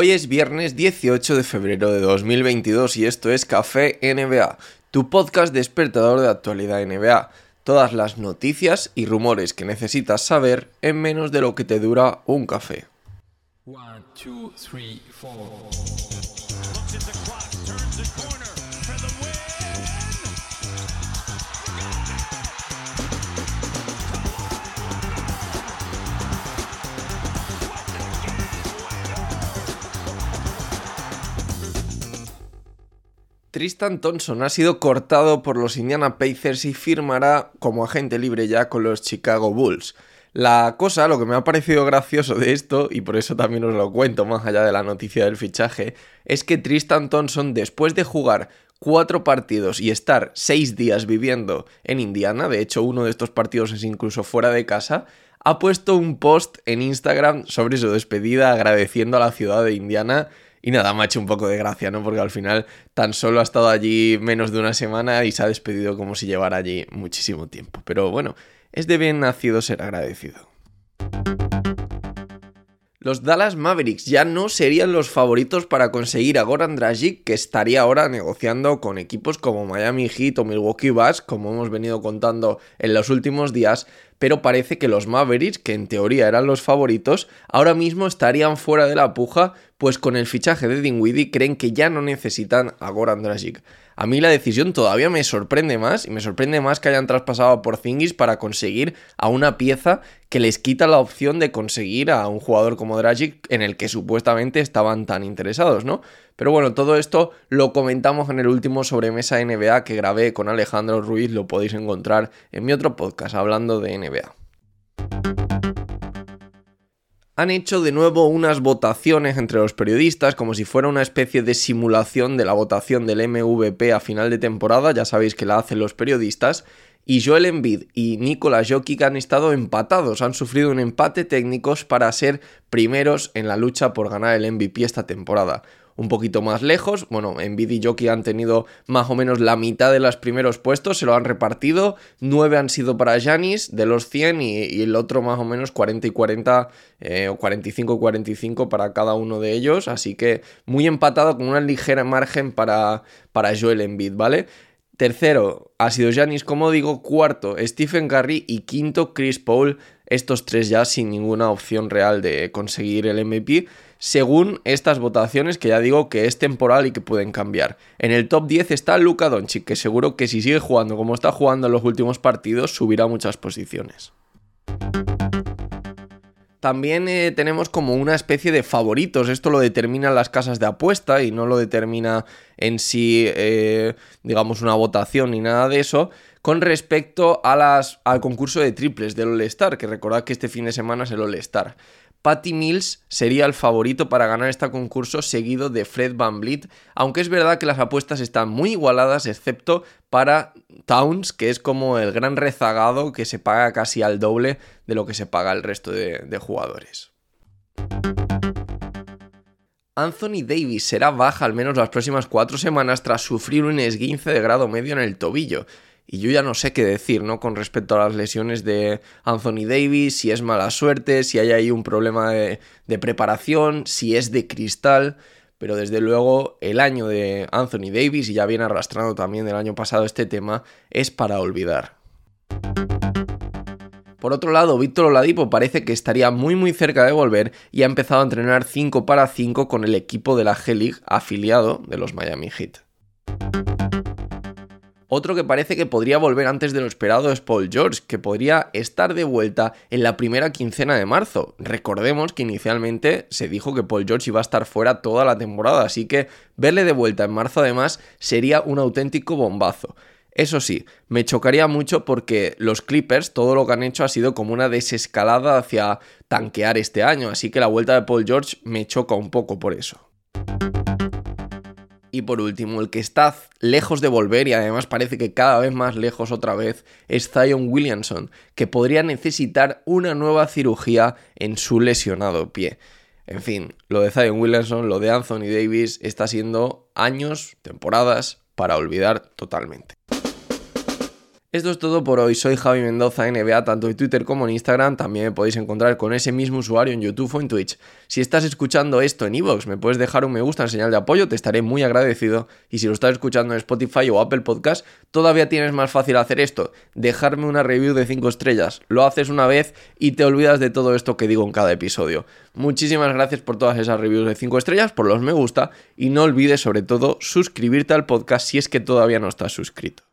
Hoy es viernes 18 de febrero de 2022 y esto es Café NBA, tu podcast despertador de actualidad NBA. Todas las noticias y rumores que necesitas saber en menos de lo que te dura un café. Tristan Thompson ha sido cortado por los Indiana Pacers y firmará como agente libre ya con los Chicago Bulls. La cosa, lo que me ha parecido gracioso de esto, y por eso también os lo cuento más allá de la noticia del fichaje, es que Tristan Thompson, después de jugar cuatro partidos y estar seis días viviendo en Indiana, de hecho uno de estos partidos es incluso fuera de casa, ha puesto un post en Instagram sobre su despedida agradeciendo a la ciudad de Indiana y nada, me ha hecho un poco de gracia, ¿no? Porque al final tan solo ha estado allí menos de una semana y se ha despedido como si llevara allí muchísimo tiempo. Pero bueno, es de bien nacido ser agradecido. Los Dallas Mavericks ya no serían los favoritos para conseguir a Goran Dragic, que estaría ahora negociando con equipos como Miami Heat o Milwaukee Bucks, como hemos venido contando en los últimos días, pero parece que los Mavericks, que en teoría eran los favoritos, ahora mismo estarían fuera de la puja, pues con el fichaje de Dinwiddie creen que ya no necesitan a Goran Dragic. A mí la decisión todavía me sorprende más y me sorprende más que hayan traspasado por Zingis para conseguir a una pieza que les quita la opción de conseguir a un jugador como Dragic en el que supuestamente estaban tan interesados, ¿no? Pero bueno, todo esto lo comentamos en el último sobremesa NBA que grabé con Alejandro Ruiz, lo podéis encontrar en mi otro podcast hablando de NBA han hecho de nuevo unas votaciones entre los periodistas como si fuera una especie de simulación de la votación del MVP a final de temporada, ya sabéis que la hacen los periodistas, y Joel Embiid y Nikola Jokic han estado empatados, han sufrido un empate técnicos para ser primeros en la lucha por ganar el MVP esta temporada un poquito más lejos. Bueno, Envid y Jockey han tenido más o menos la mitad de los primeros puestos, se lo han repartido. Nueve han sido para Janis de los 100 y, el otro más o menos 40 y 40 eh, o 45 y 45 para cada uno de ellos. Así que muy empatado con una ligera margen para, para Joel Embiid, ¿vale? Tercero ha sido Janis, como digo. Cuarto, Stephen Curry. Y quinto, Chris Paul. Estos tres ya sin ninguna opción real de conseguir el MVP según estas votaciones que ya digo que es temporal y que pueden cambiar. En el top 10 está Luka Doncic, que seguro que si sigue jugando como está jugando en los últimos partidos subirá muchas posiciones. También eh, tenemos como una especie de favoritos. Esto lo determinan las casas de apuesta y no lo determina en sí, eh, digamos, una votación ni nada de eso. Con respecto a las, al concurso de triples del All-Star, que recordad que este fin de semana es el All-Star. Patty Mills sería el favorito para ganar este concurso seguido de Fred Van Vliet, aunque es verdad que las apuestas están muy igualadas excepto para Towns, que es como el gran rezagado que se paga casi al doble de lo que se paga el resto de, de jugadores. Anthony Davis será baja al menos las próximas cuatro semanas tras sufrir un esguince de grado medio en el tobillo. Y yo ya no sé qué decir, ¿no? Con respecto a las lesiones de Anthony Davis, si es mala suerte, si hay ahí un problema de, preparación, si es de cristal. Pero desde luego el año de Anthony Davis, y ya viene arrastrando también del año pasado este tema, es para olvidar. Por otro lado, Víctor Oladipo parece que estaría muy muy cerca de volver y ha empezado a entrenar 5 para 5 con el equipo de la G-League afiliado de los Miami Heat. Otro que parece que podría volver antes de lo esperado es Paul George, que podría estar de vuelta en la primera quincena de marzo. Recordemos que inicialmente se dijo que Paul George iba a estar fuera toda la temporada, así que verle de vuelta en marzo además sería un auténtico bombazo. Eso sí, me chocaría mucho porque los Clippers todo lo que han hecho ha sido como una desescalada hacia tanquear este año, así que la vuelta de Paul George me choca un poco por eso. Y por último, el que está lejos de volver y además parece que cada vez más lejos otra vez es Zion Williamson, que podría necesitar una nueva cirugía en su lesionado pie. En fin, lo de Zion Williamson, lo de Anthony Davis está siendo años, temporadas para olvidar totalmente. Esto es todo por hoy, soy Javi Mendoza NBA, tanto en Twitter como en Instagram, también me podéis encontrar con ese mismo usuario en YouTube o en Twitch. Si estás escuchando esto en iVoox, me puedes dejar un me gusta en señal de apoyo, te estaré muy agradecido. Y si lo estás escuchando en Spotify o Apple Podcast, todavía tienes más fácil hacer esto, dejarme una review de 5 estrellas. Lo haces una vez y te olvidas de todo esto que digo en cada episodio. Muchísimas gracias por todas esas reviews de 5 estrellas, por los me gusta y no olvides sobre todo suscribirte al podcast si es que todavía no estás suscrito.